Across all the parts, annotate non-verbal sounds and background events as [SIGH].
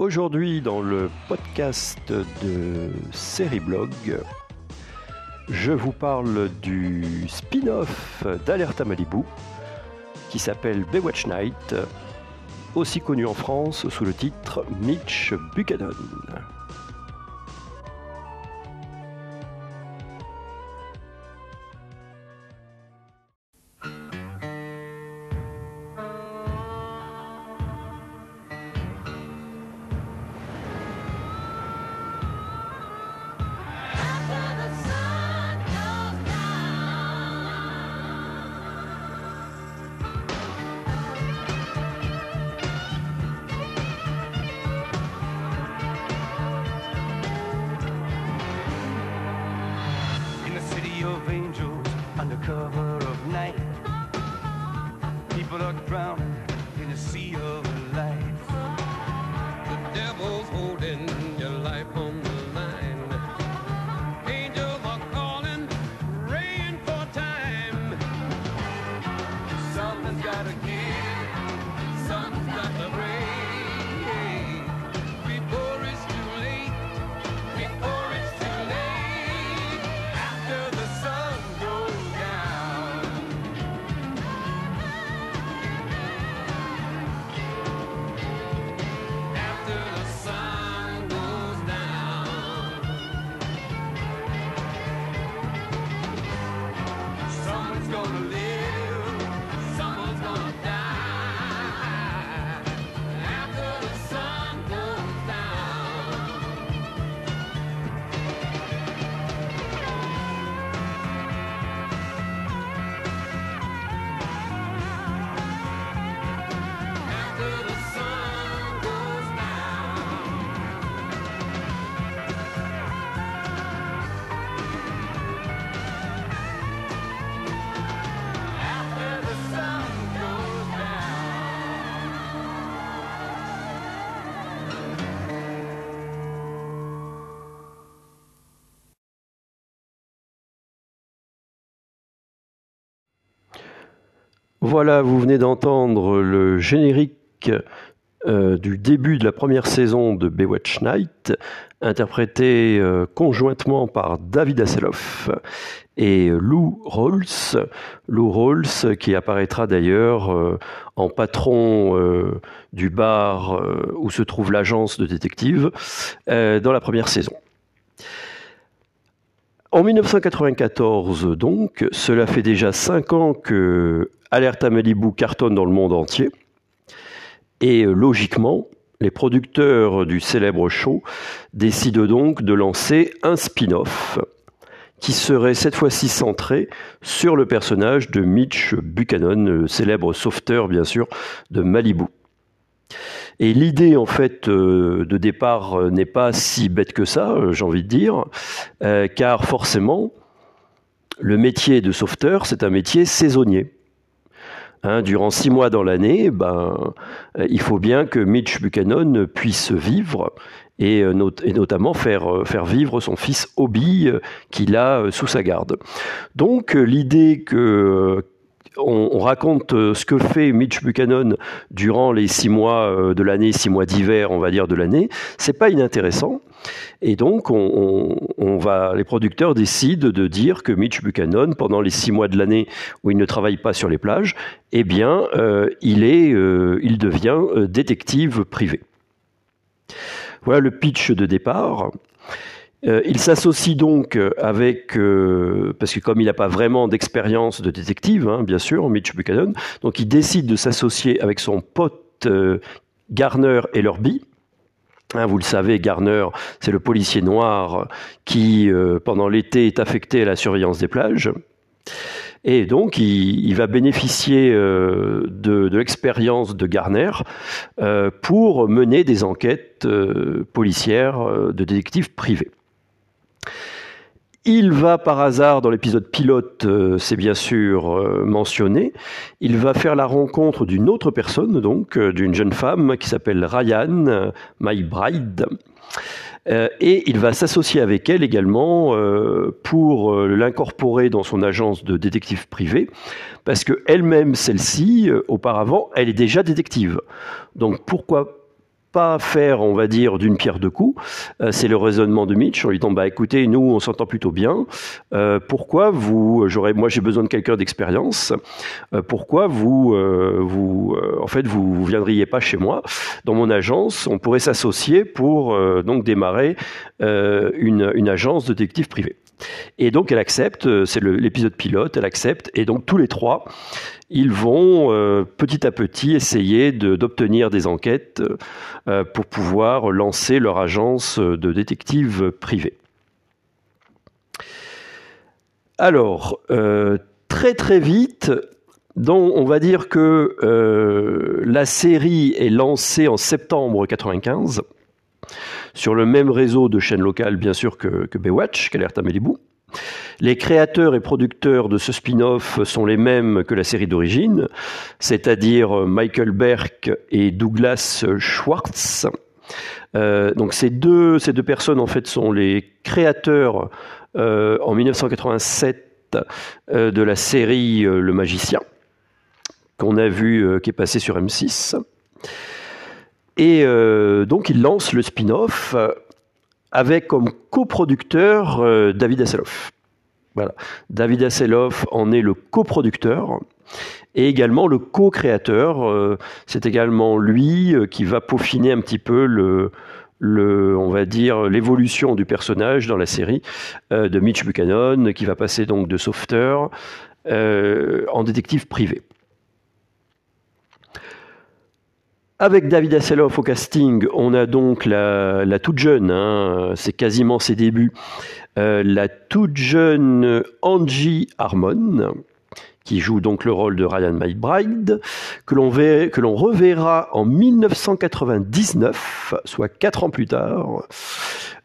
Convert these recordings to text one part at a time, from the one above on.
Aujourd'hui, dans le podcast de Blog, je vous parle du spin-off d'Alerta Malibu qui s'appelle Baywatch Night, aussi connu en France sous le titre Mitch Buchanan. gotta give. Voilà, vous venez d'entendre le générique euh, du début de la première saison de Baywatch Night, interprété euh, conjointement par David Hasselhoff et Lou Rawls. Lou Rawls qui apparaîtra d'ailleurs euh, en patron du bar où se trouve l'agence de détective dans la première saison. En 1994, donc, cela fait déjà cinq ans que Alerta Malibu cartonne dans le monde entier. Et euh, logiquement, les producteurs du célèbre show décident donc de lancer un spin-off qui serait cette fois-ci centré sur le personnage de Mitch Buchanan, le célèbre sauveteur bien sûr de Malibu. Et l'idée en fait euh, de départ euh, n'est pas si bête que ça, j'ai envie de dire, car forcément, le métier de sauveteur, c'est un métier saisonnier. Hein, durant six mois dans l'année, ben, euh, il faut bien que Mitch Buchanan puisse vivre et, euh, notamment faire, euh, faire vivre son fils Obi qu'il a sous sa garde. Donc l'idée que on, raconte ce que fait Mitch Buchanan durant les six mois de l'année, six mois d'hiver, on va dire, de l'année, c'est pas inintéressant. Et donc, on, va, les producteurs décident de dire que Mitch Buchanan, pendant les six mois de l'année où il ne travaille pas sur les plages, eh bien, euh, il, est, euh, il devient euh, détective privé. Voilà le pitch de départ. Il s'associe donc avec, parce que comme il n'a pas vraiment d'expérience de détective, hein, bien sûr, Mitch Buchanan, donc il décide de s'associer avec son pote Garner Ellerby, Hein, vous le savez, Garner, c'est le policier noir qui, euh, pendant l'été, est affecté à la surveillance des plages. Et donc, il, va bénéficier euh, de, l'expérience de Garner euh, pour mener des enquêtes policières de détectives privés. Il va par hasard, dans l'épisode pilote, euh, c'est bien sûr euh, mentionné, il va faire la rencontre d'une autre personne, donc euh, d'une jeune femme qui s'appelle Ryan, My Bride. et il va s'associer avec elle également pour l'incorporer dans son agence de détective privé, parce que elle-même, celle-ci, auparavant, elle est déjà détective. Donc pourquoi pas faire, on va dire, d'une pierre deux coups. Euh, c'est le raisonnement de Mitch. On lui dit, bah écoutez, nous, on s'entend plutôt bien. Euh, pourquoi vous, j'aurais, moi, j'ai besoin de quelqu'un d'expérience. Euh, pourquoi vous, vous, en fait, vous, viendriez pas chez moi dans mon agence On pourrait s'associer pour donc démarrer une, agence de détective privé. Et donc elle accepte, c'est l'épisode pilote, elle accepte, et donc tous les trois, ils vont euh, petit à petit essayer d'obtenir des enquêtes euh, pour pouvoir lancer leur agence de détectives privés. Alors, euh, très très vite, donc on va dire que la série est lancée en septembre 95 sur le même réseau de chaînes locales, bien sûr, que, que Baywatch, qu'Alerte à Malibu. Les créateurs et producteurs de ce spin-off sont les mêmes que la série d'origine, c'est-à-dire Michael Berk et Douglas Schwartz. Euh, donc ces deux, ces deux personnes en fait sont les créateurs euh, en 1987 euh, de la série Le Magicien qu'on a vu qui est passé sur M6. Et donc ils lancent le spin-off avec comme coproducteur euh, David Hasselhoff. Voilà. David Hasselhoff en est le coproducteur et également le co-créateur. Euh, c'est également lui euh, qui va peaufiner un petit peu le, on va dire, l'évolution du personnage dans la série de Mitch Buchanan, qui va passer donc de sauveteur en détective privé. Avec David Hasselhoff au casting, on a donc la, toute jeune, hein, c'est quasiment ses débuts, euh, la toute jeune Angie Harmon, qui joue donc le rôle de Ryan McBride, que l'on, que l'on reverra en 1999, soit quatre ans plus tard,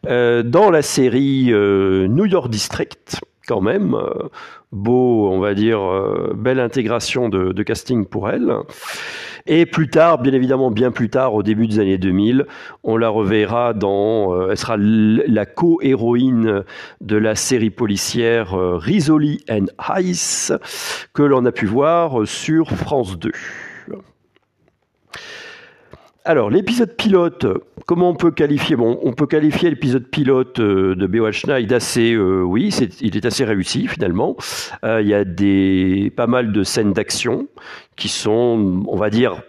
euh, dans la série euh, New York District, quand même. beau, on va dire, belle intégration de, de casting pour elle. Et plus tard, bien évidemment, bien plus tard, au début des années 2000, on la reverra dans, euh, elle sera la co-héroïne de la série policière euh, Risoli and Ice, que l'on a pu voir sur France 2. Alors, l'épisode pilote, comment on peut qualifier? Bon, on peut qualifier l'épisode pilote euh, de Baywatch Night d'assez, oui, il est assez réussi finalement. il y a des, pas mal de scènes d'action qui sont, on va dire,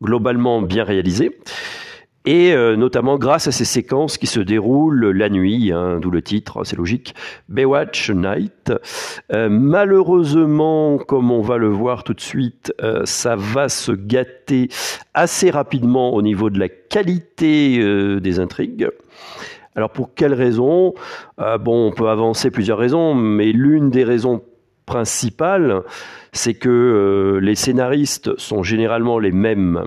globalement bien réalisées. Et euh, notamment grâce à ces séquences qui se déroulent la nuit, hein, d'où le titre, c'est logique, Baywatch Night. Euh, malheureusement, comme on va le voir tout de suite, euh, ça va se gâter assez rapidement au niveau de la qualité des intrigues. Alors pour quelles raisons? Bon, on peut avancer plusieurs raisons, mais l'une des raisons principale, c'est que euh, les scénaristes sont généralement les mêmes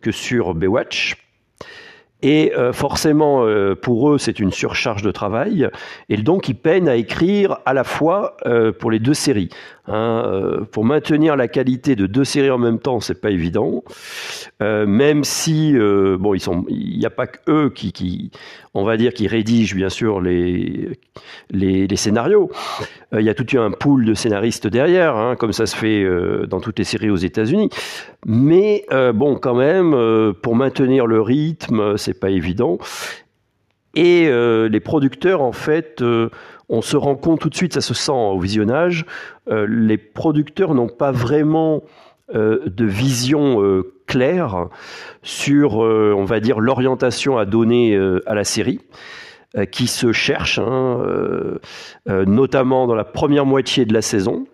que sur Baywatch. Et euh, forcément, euh, pour eux, c'est une surcharge de travail. Et donc, ils peinent à écrire à la fois pour les deux séries. Hein, pour maintenir la qualité de deux séries en même temps, c'est pas évident. même si, bon, ils sont, il n'y a pas que eux qui, on va dire, qui rédigent bien sûr les, les, scénarios. Il y a tout un pool de scénaristes derrière, hein, comme ça se fait dans toutes les séries aux États-Unis. Mais bon, quand même, pour maintenir le rythme, c'est pas évident. Et euh, les producteurs, en fait, euh, on se rend compte tout de suite, ça se sent au visionnage, euh, les producteurs n'ont pas vraiment de vision claire sur, on va dire, l'orientation à donner à la série qui se cherche, hein, notamment dans la première moitié de la saison.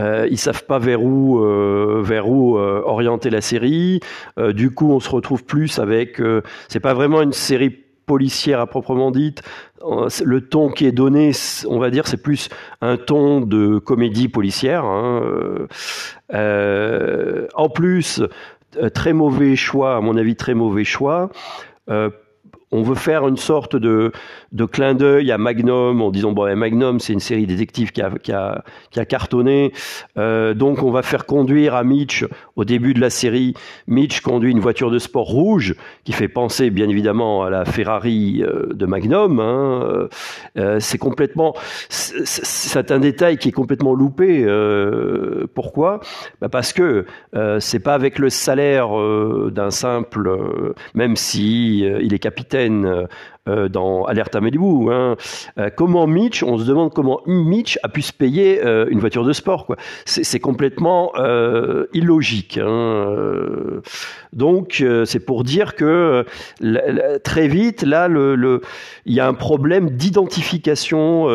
Euh, ils savent pas vers où, euh, euh, orienter la série. Euh, du coup, on se retrouve plus avec. c'est pas vraiment une série policière à proprement dite. Le ton qui est donné, on va dire, c'est plus un ton de comédie policière. Hein. en plus, très mauvais choix, à mon avis, très mauvais choix. On veut faire une sorte de, clin d'œil à Magnum en disant bon Magnum c'est une série détective qui a, cartonné. Euh, donc on va faire conduire à Mitch au début de la série Mitch conduit une voiture de sport rouge qui fait penser bien évidemment à la Ferrari euh, de Magnum hein. euh, c'est complètement c'est un détail qui est complètement loupé. Pourquoi? Bah Parce que c'est pas avec le salaire d'un simple, même si il est capitaine dans Alerte à Malibu. Hein. comment Mitch, on se demande comment Mitch a pu se payer une voiture de sport. C'est, complètement illogique. Hein. Donc c'est pour dire que très vite, là, il y a un problème d'identification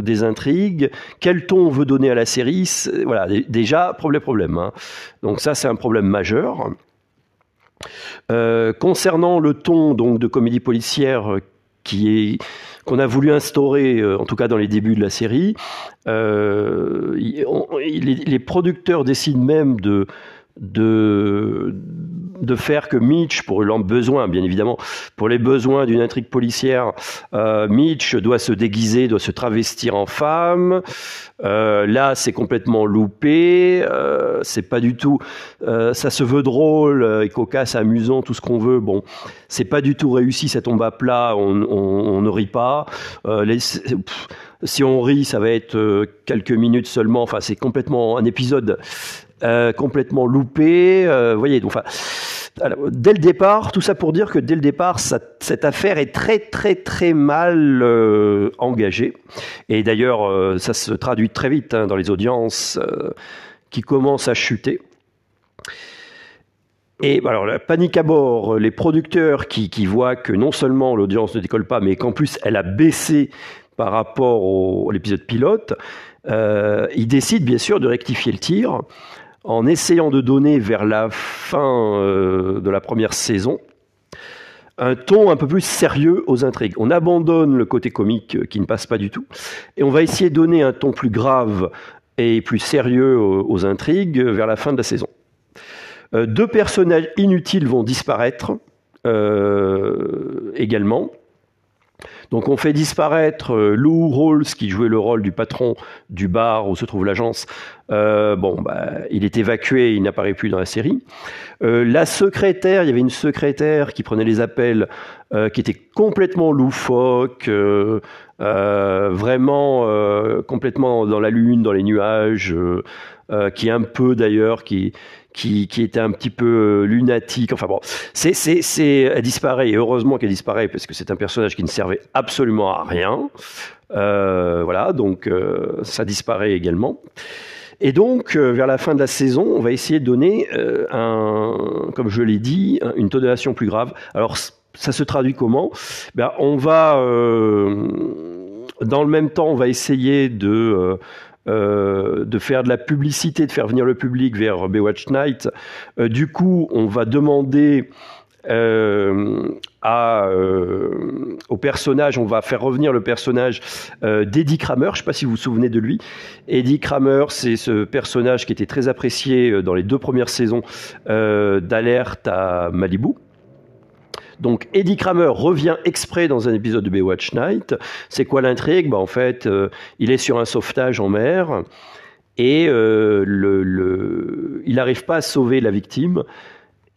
des intrigues. Quel ton on veut donner à la série? Voilà, déjà, problème, problème. Hein. Donc ça, c'est un problème majeur. Euh, concernant le ton donc de comédie policière euh, qui qu'on a voulu instaurer, euh, en tout cas dans les débuts de la série, les, producteurs décident même de de, de faire que Mitch, pour leurs besoins, bien évidemment, pour les besoins d'une intrigue policière, euh, Mitch doit se déguiser, doit se travestir en femme. Euh, là, c'est complètement loupé. Euh, c'est pas du tout. Ça se veut drôle et cocasse, amusant, tout ce qu'on veut. Bon, c'est pas du tout réussi. Ça tombe à plat. On, on, on ne rit pas. Si on rit, ça va être quelques minutes seulement. Enfin, c'est complètement un épisode euh, complètement loupé. Euh, voyez, donc, dès le départ, tout ça pour dire que dès le départ, cette affaire est très très très mal euh, engagée. Et d'ailleurs, ça se traduit très vite hein, dans les audiences qui commencent à chuter. Et alors, la panique à bord, les producteurs qui, voient que non seulement l'audience ne décolle pas, mais qu'en plus elle a baissé par rapport à l'épisode pilote, ils décident bien sûr de rectifier le tir en essayant de donner vers la fin euh, de la première saison un ton un peu plus sérieux aux intrigues. On abandonne le côté comique euh, qui ne passe pas du tout et on va essayer de donner un ton plus grave et plus sérieux aux, intrigues vers la fin de la saison. Euh, deux personnages inutiles vont disparaître également. Donc on fait disparaître euh, Lou Rawls qui jouait le rôle du patron du bar où se trouve l'agence. Euh, bon, bah, il est évacué, il n'apparaît plus dans la série. Euh, la secrétaire, il y avait une secrétaire qui prenait les appels, qui était complètement loufoque, vraiment complètement dans la lune, dans les nuages, qui un peu d'ailleurs, qui qui, était un petit peu lunatique. Enfin bon, c'est, c'est, c'est, elle disparaît, et heureusement qu'elle disparaît, parce que c'est un personnage qui ne servait absolument à rien. Euh, voilà, donc euh, ça disparaît également. Et donc, euh, vers la fin de la saison, on va essayer de donner, euh, un, comme je l'ai dit, une tonation plus grave. Alors, ça se traduit comment? Ben, On va, euh, dans le même temps, on va essayer de euh, de faire de la publicité, de faire venir le public vers Baywatch Night. Euh, du coup, on va demander euh, au personnage, on va faire revenir le personnage d'Eddie Kramer, je ne sais pas si vous vous souvenez de lui. Eddie Kramer, c'est ce personnage qui était très apprécié dans les deux premières saisons d'Alerte à Malibu. Donc Eddie Kramer revient exprès dans un épisode de Baywatch Night. C'est quoi l'intrigue? Bah, En fait, euh, il est sur un sauvetage en mer et euh, il n'arrive pas à sauver la victime.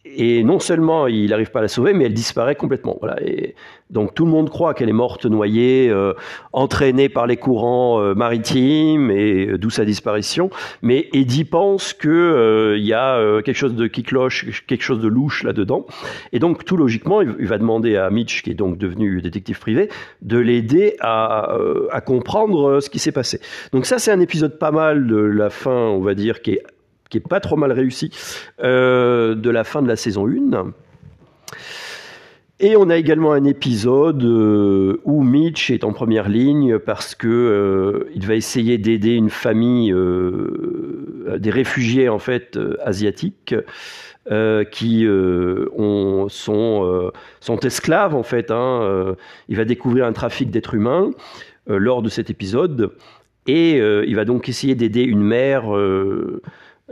Et non seulement il n'arrive pas à la sauver, mais elle disparaît complètement. Voilà. Et donc tout le monde croit qu'elle est morte noyée, euh, entraînée par les courants euh, maritimes et euh, d'où sa disparition. Mais Eddie pense que euh, il y a quelque chose de qui cloche, quelque chose de louche là-dedans. Et donc tout logiquement, il, va demander à Mitch, qui est donc devenu détective privé, de l'aider à comprendre ce qui s'est passé. Donc ça, c'est un épisode pas mal de la fin, on va dire, qui est qui est pas trop mal réussi de la fin de la saison 1. Et on a également un épisode euh, où Mitch est en première ligne parce que euh, il va essayer d'aider une famille euh, des réfugiés en fait asiatiques qui ont, sont, sont esclaves en fait. Hein, il va découvrir un trafic d'êtres humains lors de cet épisode et il va donc essayer d'aider une mère.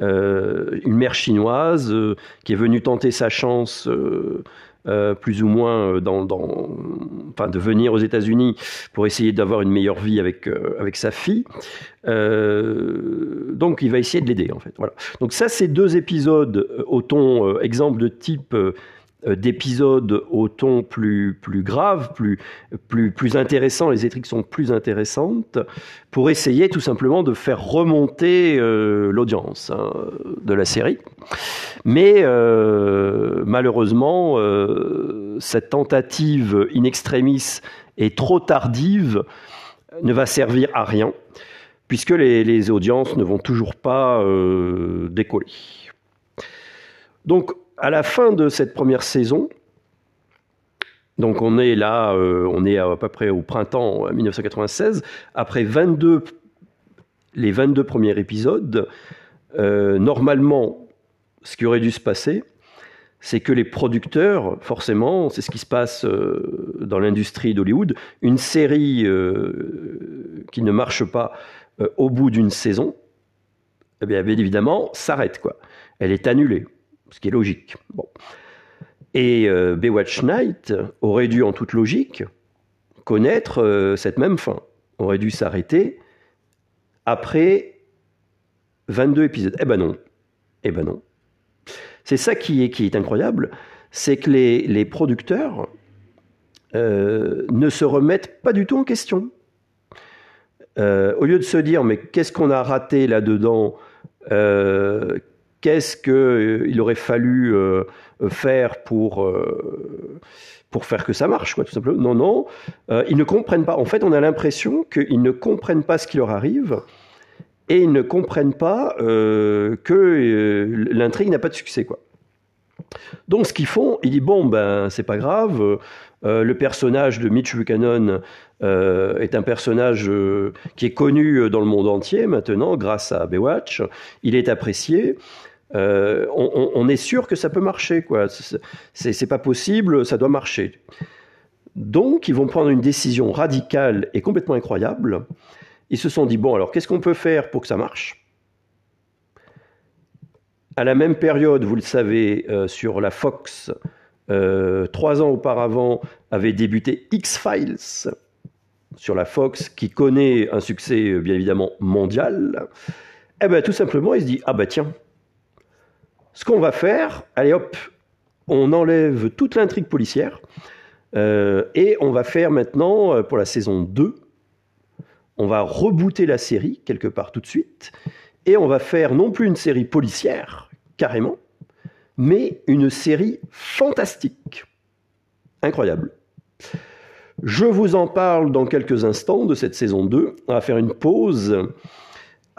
Euh, une mère chinoise euh, qui est venue tenter sa chance euh, plus ou moins dans, enfin, de venir aux États-Unis pour essayer d'avoir une meilleure vie avec, avec sa fille. donc il va essayer de l'aider en fait. Voilà. Donc ça, c'est deux épisodes au ton exemple de type d'épisodes au ton plus, plus grave, plus, plus, plus intéressant, les étriques sont plus intéressantes, pour essayer tout simplement de faire remonter euh, l'audience hein, de la série. Mais euh, malheureusement, cette tentative in extremis et trop tardive ne va servir à rien, puisque les, les audiences ne vont toujours pas décoller. Donc à la fin de cette première saison, donc on est là, euh, on est à, peu près au printemps 1996, après 22, les 22 premiers épisodes, euh, normalement, ce qui aurait dû se passer, c'est que les producteurs, forcément, c'est ce qui se passe euh, dans l'industrie d'Hollywood, une série qui ne marche pas au bout d'une saison, eh bien, évidemment, s'arrête. quoi. Elle est annulée ce qui est logique. Bon. Et euh, Baywatch Night aurait dû, en toute logique, connaître euh, cette même fin. Aurait dû s'arrêter après 22 épisodes. Eh ben non. Eh ben non. C'est ça qui est, qui est incroyable, c'est que les, les producteurs euh, ne se remettent pas du tout en question. au lieu de se dire, mais qu'est-ce qu'on a raté là-dedans qu'est-ce qu'il euh, aurait fallu euh, faire pour, euh, pour faire que ça marche, quoi, tout simplement. Non, non, ils ne comprennent pas. En fait, on a l'impression qu'ils ne comprennent pas ce qui leur arrive et ils ne comprennent pas que l'intrigue n'a pas de succès, quoi. Donc, ce qu'ils font, ils disent bon, ben, c'est pas grave. le personnage de Mitch Buchanan est un personnage qui est connu dans le monde entier maintenant grâce à Baywatch. Il est apprécié. Euh, on, est sûr que ça peut marcher, quoi. C'est pas possible, ça doit marcher. Donc, ils vont prendre une décision radicale et complètement incroyable. Ils se sont dit bon, alors qu'est-ce qu'on peut faire pour que ça marche? À la même période, vous le savez, euh, sur la Fox, euh, trois ans auparavant, avait débuté X-Files sur la Fox, qui connaît un succès bien évidemment mondial. Eh bien, tout simplement, ils se disent ah bah tiens ce qu'on va faire, allez hop, on enlève toute l'intrigue policière euh, et on va faire maintenant, euh, pour la saison 2, on va rebooter la série quelque part tout de suite et on va faire non plus une série policière, carrément, mais une série fantastique. Incroyable. Je vous en parle dans quelques instants de cette saison 2. On va faire une pause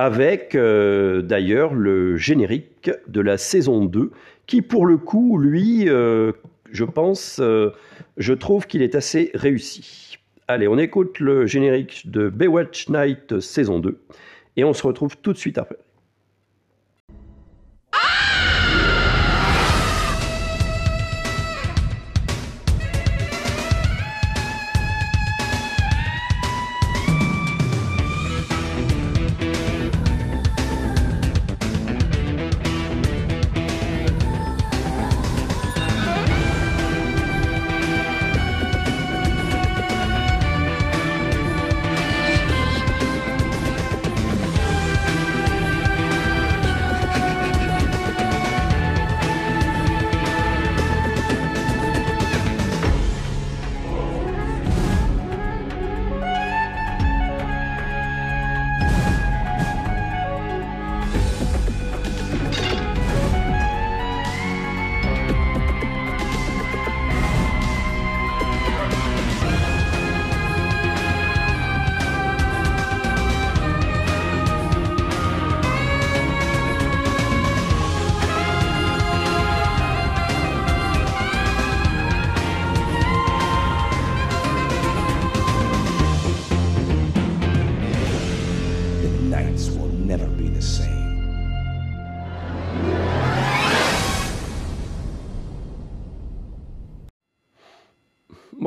avec euh, d'ailleurs le générique de la saison 2, qui pour le coup, lui, euh, je pense, euh, je trouve qu'il est assez réussi. Allez, on écoute le générique de Baywatch Night saison 2, et on se retrouve tout de suite après.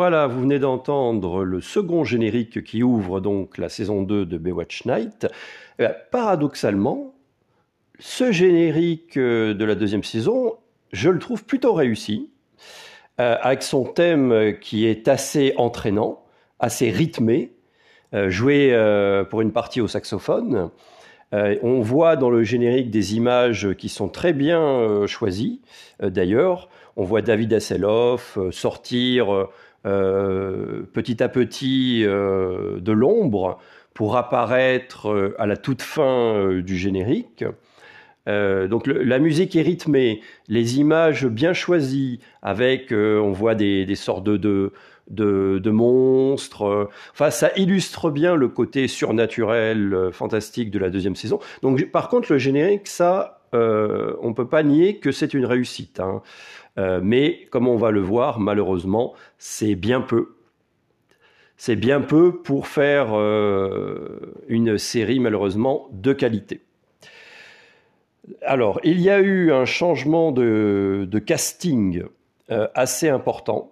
Voilà, vous venez d'entendre le second générique qui ouvre donc la saison 2 de Baywatch Night. Eh paradoxalement, ce générique euh, de la deuxième saison, je le trouve plutôt réussi. avec son thème qui est assez entraînant, assez rythmé, joué pour une partie au saxophone. on voit dans le générique des images qui sont très bien choisies. D'ailleurs, on voit David Hasselhoff sortir petit à petit de l'ombre pour apparaître à la toute fin du générique. Euh, donc la musique est rythmée, les images bien choisies, avec euh, on voit des, sortes de, de, monstres. Enfin, ça illustre bien le côté surnaturel, euh, fantastique de la deuxième saison. Donc par contre, le générique, ça, euh, on peut pas nier que c'est une réussite. Hein. Mais comme on va le voir, malheureusement, c'est bien peu. C'est bien peu pour faire une série malheureusement de qualité. Alors, il y a eu un changement de, casting euh, assez important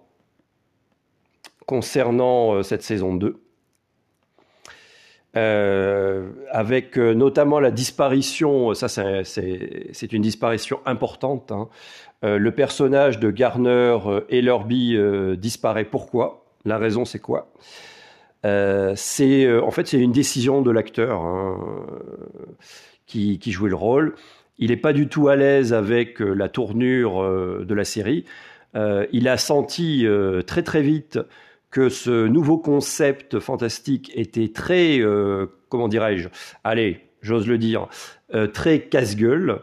concernant euh, cette saison 2. Euh, avec notamment la disparition, ça c'est une disparition importante. Hein. le personnage de Garner Ellerby disparaît. Pourquoi? La raison c'est quoi? C'est en fait c'est une décision de l'acteur hein, qui, jouait le rôle. Il n'est pas du tout à l'aise avec euh, la tournure euh, de la série. Euh, il a senti très très vite que ce nouveau concept fantastique était très, comment dirais-je, allez, j'ose le dire, très casse-gueule.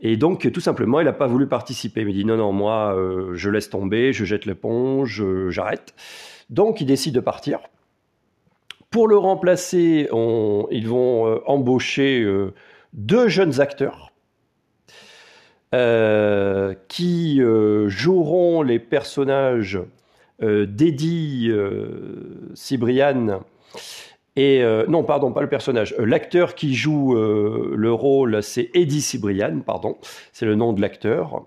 Et donc, tout simplement, il n'a pas voulu participer. Il m'a dit non, non, moi, je laisse tomber, je jette l'éponge, j'arrête. Donc, il décide de partir. Pour le remplacer, ils vont embaucher deux jeunes acteurs euh, qui euh, joueront les personnages euh, d'Eddie Cibrian et non, pardon, pas le personnage. L'acteur qui joue le rôle, c'est Eddie Cibrian, pardon, c'est le nom de l'acteur,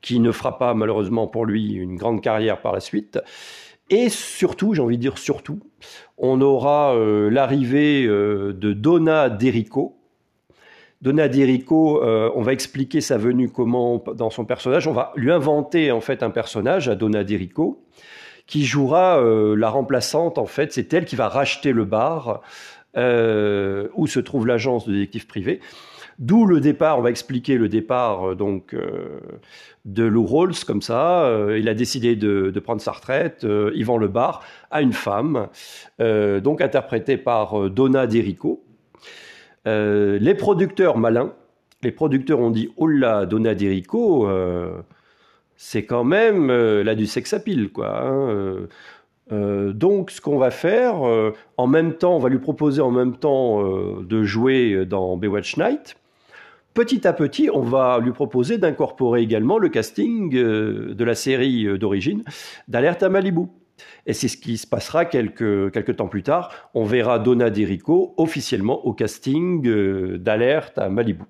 qui ne fera pas malheureusement pour lui une grande carrière par la suite. Et surtout, j'ai envie de dire surtout, on aura l'arrivée de Donna Derico, Donadirico, euh, on va expliquer sa venue comment dans son personnage. On va lui inventer en fait un personnage à Donadirico qui jouera euh, la remplaçante. En fait, c'est elle qui va racheter le bar euh, où se trouve l'agence de détective privé. D'où le départ, on va expliquer le départ donc de Lou Rawls comme ça. il a décidé de, prendre sa retraite. il vend le bar à une femme, donc interprétée par Donna Derico. Euh, les producteurs malins, les producteurs ont dit Oh là, Donna Derico, euh, c'est quand même euh, là du sex appeal, quoi. Hein, donc, ce qu'on va faire, en même temps, on va lui proposer en même temps de jouer dans Baywatch Night. Petit à petit, on va lui proposer d'incorporer également le casting de la série d'origine d'Alerte à Malibu. Et c'est ce qui se passera quelques, quelques temps plus tard. On verra Donna Derico officiellement au casting euh, d'Alerte à Malibu.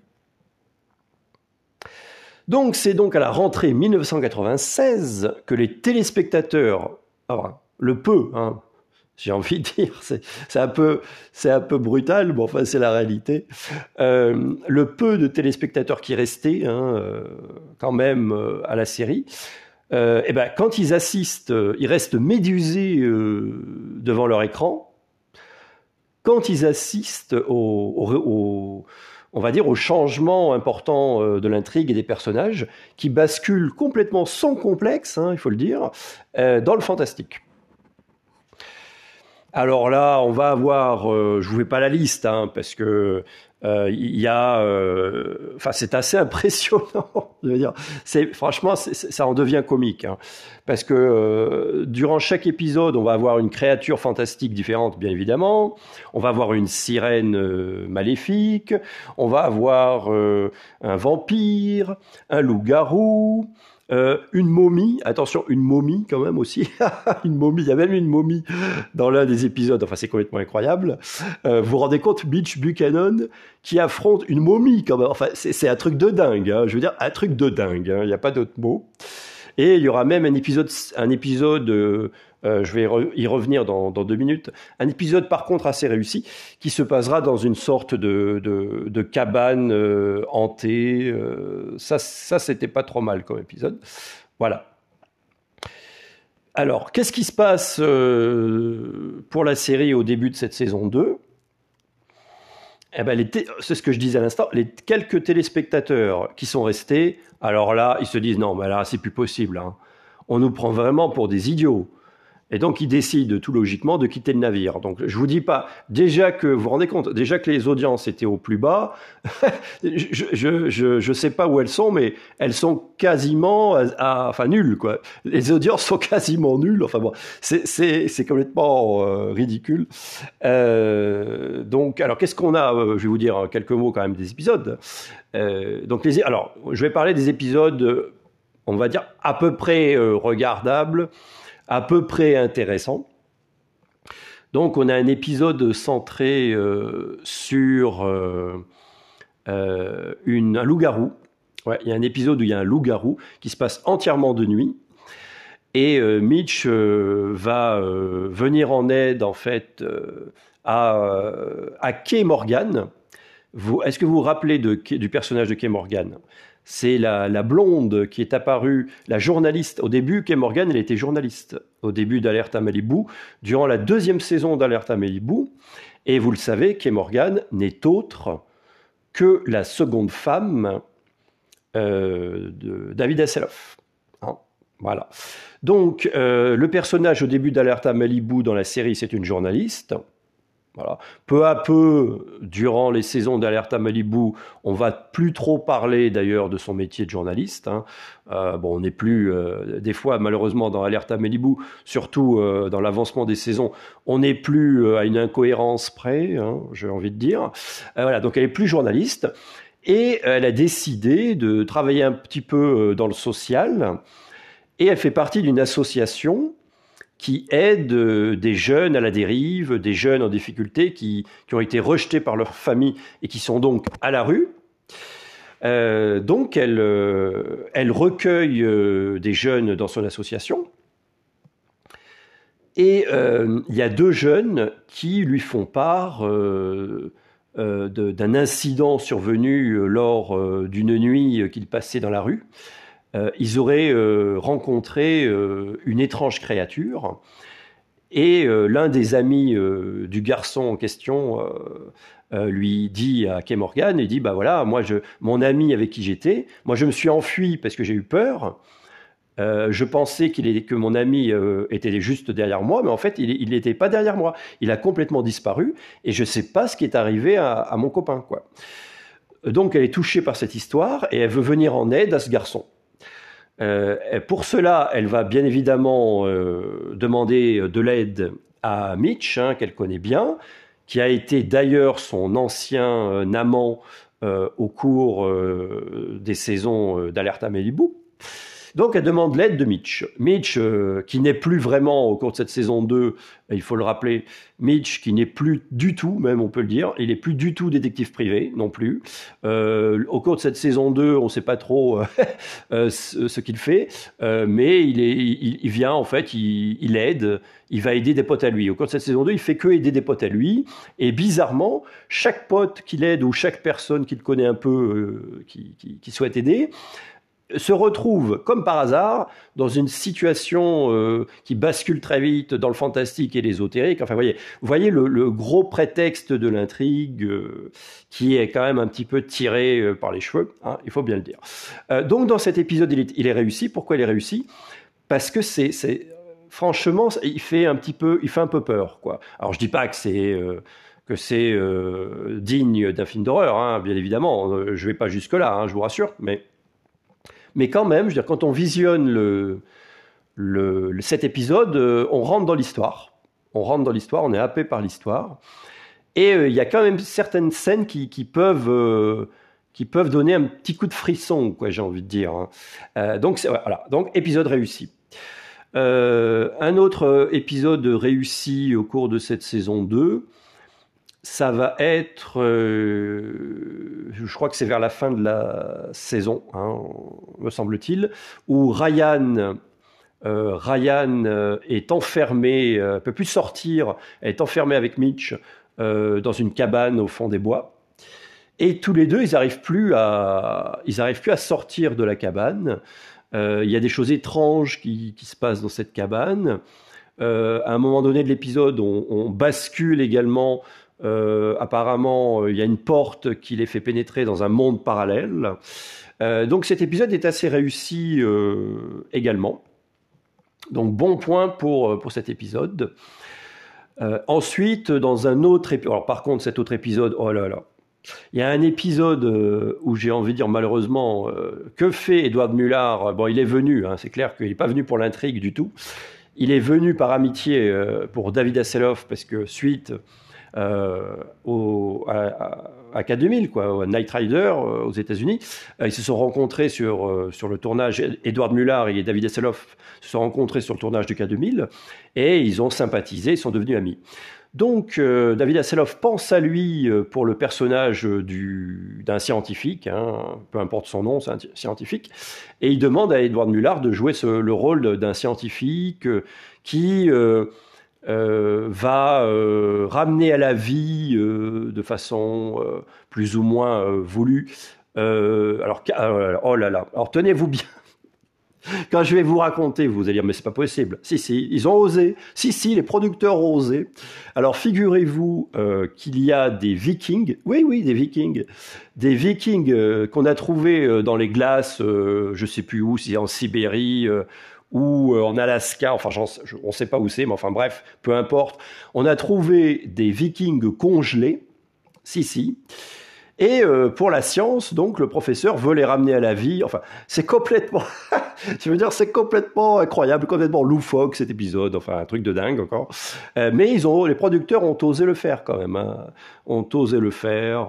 Donc c'est donc à la rentrée 1996 que les téléspectateurs, le peu, hein, j'ai envie de dire, [LAUGHS] c'est un peu, c'est un peu brutal, mais enfin c'est la réalité. Euh, le peu de téléspectateurs qui restaient, hein, euh, quand même, à la série, euh, eh ben, quand ils assistent, euh, ils restent médusés euh, devant leur écran. Quand ils assistent au, on va dire, au changement important de l'intrigue et des personnages, qui basculent complètement sans complexe, hein, il faut le dire, dans le fantastique. Alors là, on va avoir, je vous fais pas la liste, hein, parce que euh, il y a, euh, enfin, c'est assez [LAUGHS] impressionnant. je veux dire, c'est franchement, ça en devient comique, hein, parce que euh, durant chaque épisode, on va avoir une créature fantastique différente, bien évidemment. On va avoir une sirène maléfique. On va avoir un vampire, un loup-garou. Euh, une momie, attention, une momie quand même aussi. [LAUGHS] une momie, il y a même une momie dans l'un des épisodes. Enfin, c'est complètement incroyable. Euh, vous vous rendez compte, Mitch Buchanan qui affronte une momie quand même. Enfin, c'est un truc de dingue. Hein. Je veux dire, un truc de dingue. Hein. Il n'y a pas d'autre mot. Et il y aura même un épisode, un épisode euh, je vais y revenir dans, deux minutes. Un épisode par contre assez réussi qui se passera dans une sorte de, cabane euh, hantée. Euh, ça, ça c'était pas trop mal comme épisode. Voilà. Alors, qu'est-ce qui se passe pour la série au début de cette saison 2 eh ben, c'est ce que je disais à l'instant, les quelques téléspectateurs qui sont restés, alors là, ils se disent non, mais là, c'est plus possible. Hein. On nous prend vraiment pour des idiots. Et donc, ils décident tout logiquement de quitter le navire. Donc, je vous dis pas, déjà que, vous vous rendez compte, déjà que les audiences étaient au plus bas, [LAUGHS] je, je, je, je, sais pas où elles sont, mais elles sont quasiment, à, enfin, nulles, quoi. Les audiences sont quasiment nulles. Enfin bon, c'est, complètement euh, ridicule. Euh, donc, alors, qu'est-ce qu'on a euh, Je vais vous dire quelques mots quand même des épisodes. Donc, les, alors, je vais parler des épisodes, on va dire, à peu près regardables à peu près intéressant. Donc on a un épisode centré euh, sur euh, euh, un loup-garou. Il y a un épisode où il y a un loup-garou qui se passe entièrement de nuit. Et Mitch va venir en aide en fait à, Kay Morgan. Est-ce que vous vous rappelez du personnage de Kay Morgan? C'est la, blonde qui est apparue, la journaliste. Au début, Kay Morgan, elle était journaliste. Au début d'Alerte à Malibu, durant la deuxième saison d'Alerte à Malibu. Et vous le savez, Kay Morgan n'est autre que la seconde femme euh, de David Hasselhoff. Hein, voilà. Donc, euh, le personnage au début d'Alerte à Malibu dans la série, c'est une journaliste. Peu à peu, durant les saisons d'Alerte à Malibu, on va plus trop parler d'ailleurs de son métier de journaliste. Hein. Euh, bon, on n'est plus, euh, des fois, malheureusement, dans Alerte à Malibu, surtout euh, dans l'avancement des saisons, on n'est plus à une incohérence près, hein, j'ai envie de dire. voilà, donc elle est plus journaliste et elle a décidé de travailler un petit peu dans le social et elle fait partie d'une association qui aident euh, des jeunes à la dérive, des jeunes en difficulté qui, ont été rejetés par leur famille et qui sont donc à la rue. Euh, donc elle, euh, recueille des jeunes dans son association. Et il y a deux jeunes qui lui font part d'un incident survenu lors d'une nuit qu'il passait dans la rue. Euh, ils auraient euh, rencontré euh, une étrange créature. Et l'un des amis du garçon en question lui dit à Kay Morgan, il dit, bah voilà, moi, je, mon ami avec qui j'étais, moi je me suis enfui parce que j'ai eu peur. je pensais qu'il que mon ami était juste derrière moi, mais en fait, il n'était pas derrière moi. Il a complètement disparu et je ne sais pas ce qui est arrivé à, à, mon copain. Quoi. Donc, elle est touchée par cette histoire et elle veut venir en aide à ce garçon. Euh, pour cela, elle va bien évidemment euh, demander de l'aide à Mitch, hein, qu'elle connaît bien, qui a été d'ailleurs son ancien euh, amant au cours des saisons d'Alerte à Malibu. Donc elle demande l'aide de Mitch. Mitch, euh, qui n'est plus vraiment, au cours de cette saison 2, il faut le rappeler, Mitch, qui n'est plus du tout, même on peut le dire, il n'est plus du tout détective privé non plus. Euh, au cours de cette saison 2, on ne sait pas trop euh, [LAUGHS] ce, qu'il fait, mais il, vient, en fait, il, aide, il va aider des potes à lui. Au cours de cette saison 2, il fait que aider des potes à lui, et bizarrement, chaque pote qu'il aide ou chaque personne qu'il connaît un peu, qui souhaite aider, se retrouve, comme par hasard, dans une situation euh, qui bascule très vite dans le fantastique et l'ésotérique. Enfin, voyez, voyez le, gros prétexte de l'intrigue euh, qui est quand même un petit peu tiré euh, par les cheveux, hein, il faut bien le dire. donc, dans cet épisode, il est, il est, réussi. Pourquoi il est réussi? Parce que c'est, franchement, il fait un petit peu, il fait un peu peur, quoi. Alors, je dis pas que c'est que c'est digne d'un film d'horreur, hein, bien évidemment. Je vais pas jusque là, hein, je vous rassure, mais mais quand même, je veux dire, quand on visionne le, cet épisode, euh, on rentre dans l'histoire. On rentre dans l'histoire, on est happé par l'histoire. Et euh, il y a quand même certaines scènes qui, qui peuvent, euh, qui peuvent donner un petit coup de frisson, quoi, j'ai envie de dire. Hein. donc, voilà, donc épisode réussi. un autre épisode réussi au cours de cette saison 2, ça va être, euh, je crois que c'est vers la fin de la saison, hein, me semble-t-il, où Ryan, euh, Ryan euh, est enfermé, ne peut plus sortir, est enfermé avec Mitch dans une cabane au fond des bois. Et tous les deux, ils n'arrivent plus à, ils plus à sortir de la cabane. il y a des choses étranges qui, se passent dans cette cabane. à un moment donné de l'épisode, on, bascule également. Apparemment, il y a une porte qui les fait pénétrer dans un monde parallèle. donc cet épisode est assez réussi également. Donc bon point pour, pour cet épisode. Euh, ensuite, dans un autre épisode, alors par contre cet autre épisode, oh là là, il y a un épisode euh, où j'ai envie de dire malheureusement, euh, que fait Edouard Mullard? Bon, il est venu, hein, c'est clair qu'il n'est pas venu pour l'intrigue du tout. Il est venu par amitié pour David Hasselhoff parce que suite au, à, à K2000, quoi, Night Rider euh, aux États-Unis. Euh, ils se sont rencontrés sur, euh, sur le tournage. Edward Muller et David Hasselhoff se sont rencontrés sur le tournage du K2000 et ils ont sympathisé, ils sont devenus amis. Donc, David Hasselhoff pense à lui pour le personnage d'un scientifique, hein, peu importe son nom, c'est un scientifique, et il demande à Edward Muller de jouer le rôle d'un scientifique qui euh, va euh, ramener à la vie euh, de façon plus ou moins voulue. alors, oh là là, alors tenez-vous bien. [LAUGHS] Quand je vais vous raconter, vous allez dire, mais c'est pas possible. Si, si, ils ont osé. Si, si, les producteurs ont osé. Alors, figurez-vous qu'il y a des vikings. Oui, oui, des vikings. Des vikings qu'on a trouvés dans les glaces, je sais plus où, si en Sibérie ou euh, en Alaska, enfin on ne sait pas où c'est, mais enfin bref, peu importe. On a trouvé des vikings congelés, si si. Et euh, pour la science, donc le professeur veut les ramener à la vie. Enfin, c'est complètement, [LAUGHS] je veux dire, c'est complètement incroyable, complètement loufoque cet épisode. Enfin, un truc de dingue encore. Euh, mais les producteurs ont osé le faire quand même. Hein. Ont osé le faire.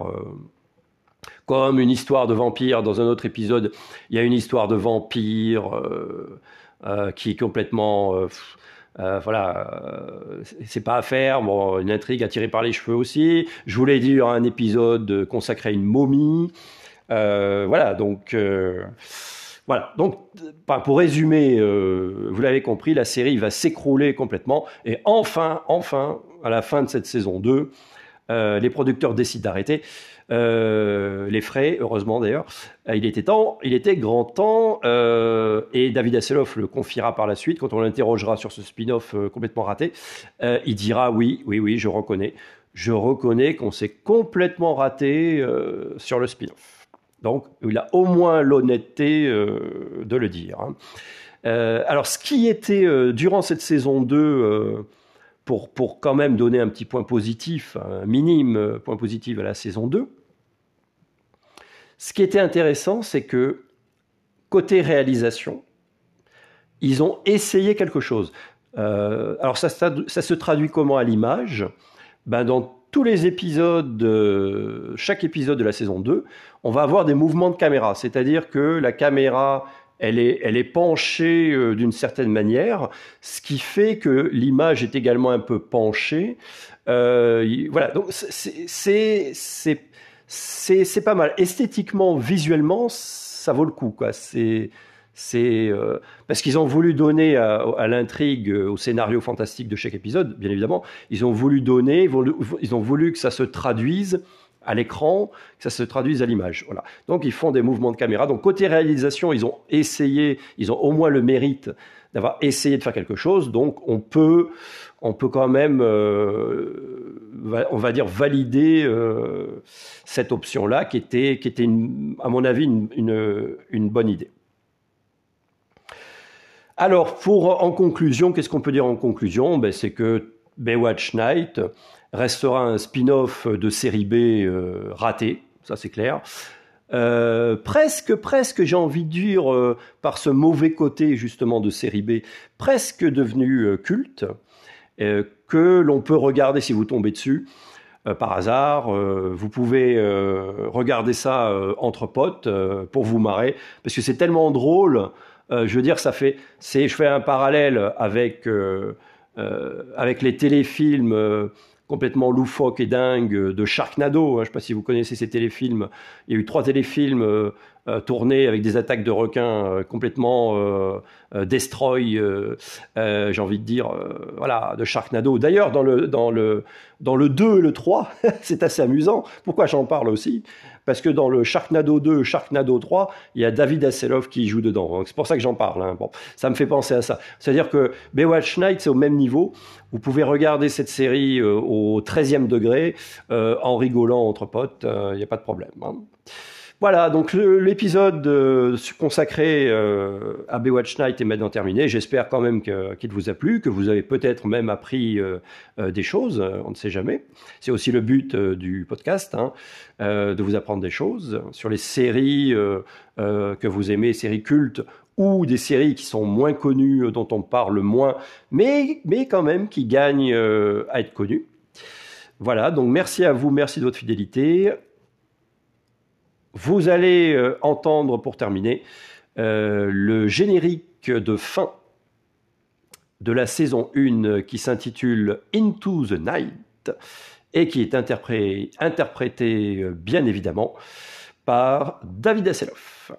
comme une histoire de vampire dans un autre épisode, il y a une histoire de vampire. Qui est complètement euh, euh, voilà, c'est pas à faire. Bon, une intrigue attirée par les cheveux aussi. Je voulais dire un épisode consacré à une momie. voilà, donc voilà. Donc, pour résumer, vous l'avez compris, la série va s'écrouler complètement. Et enfin, enfin, à la fin de cette saison 2, les producteurs décident d'arrêter. Euh, les frais, heureusement d'ailleurs. Euh, il était grand temps, euh, et David Hasselhoff le confiera par la suite quand on l'interrogera sur ce spin-off complètement raté. il dira oui, oui, oui, je reconnais, je reconnais qu'on s'est complètement raté sur le spin-off. Donc, il a au moins l'honnêteté de le dire. Hein. alors, ce qui était durant cette saison 2 pour, pour, quand même donner un petit point positif, un minime point positif à la saison 2, ce qui était intéressant, c'est que côté réalisation, ils ont essayé quelque chose. Euh, alors ça, se traduit comment à l'image? Ben Dans tous les épisodes, chaque épisode de la saison 2, on va avoir des mouvements de caméra, c'est-à-dire que la caméra elle est, penchée euh, d'une certaine manière, ce qui fait que l'image est également un peu penchée. Euh, voilà, donc c'est c'est pas mal. Esthétiquement, visuellement, ça vaut le coup. Quoi. C'est c'est euh, parce qu'ils ont voulu donner à, l'intrigue, au scénario fantastique de chaque épisode, bien évidemment, ils ont voulu donner, ils ont voulu que ça se traduise à l'écran, que ça se traduise à l'image. Voilà. Donc ils font des mouvements de caméra. Donc côté réalisation, ils ont essayé, ils ont au moins le mérite d'avoir essayé de faire quelque chose. Donc on peut, quand même, euh, on va dire, valider euh, cette option-là, qui était, qui était à mon avis, une, une, bonne idée. Alors, pour en conclusion, qu'est-ce qu'on peut dire en conclusion? Ben, C'est que Baywatch Night restera un spin-off de série B euh, raté, ça c'est clair. Euh, presque, presque, j'ai envie de dire, euh, par ce mauvais côté justement de série B, presque devenu euh, culte, que l'on peut regarder si vous tombez dessus par hasard. vous pouvez regarder ça entre potes pour vous marrer, parce que c'est tellement drôle. je veux dire, ça fait, c'est, je fais un parallèle avec avec les téléfilms complètement loufoque et dingue de Sharknado. Hein. Je ne sais pas si vous connaissez ces téléfilms. Il y a eu trois téléfilms euh, euh, tourné avec des attaques de requins euh, complètement destroy, j'ai envie de dire, voilà, de Sharknado. D'ailleurs, dans le, dans, dans le 2 et le 3, [LAUGHS] c'est assez amusant. Pourquoi j'en parle aussi? Parce que dans le Sharknado 2 Sharknado 3, il y a David Hasselhoff qui joue dedans. C'est pour ça que j'en parle. Hein. Ça me fait penser à ça. C'est-à-dire que Baywatch Night, c'est au même niveau. Vous pouvez regarder cette série au 13e degré en rigolant entre potes. Il n'y a pas de problème. Hein. Voilà, donc l'épisode euh, consacré euh, à Baywatch Night est maintenant terminé. J'espère quand même qu'il vous a plu, que vous avez peut-être même appris euh, des choses, on ne sait jamais. C'est aussi le but du podcast, hein, de vous apprendre des choses sur les séries que vous aimez, séries cultes ou des séries qui sont moins connues, dont on parle moins, mais, mais quand même qui gagnent à être connues. Voilà, donc merci à vous, merci de votre fidélité. Vous allez euh, entendre, pour terminer, euh, le générique de fin de la saison 1 qui s'intitule Into the Night et qui est interprété, euh, bien évidemment par David Hasselhoff.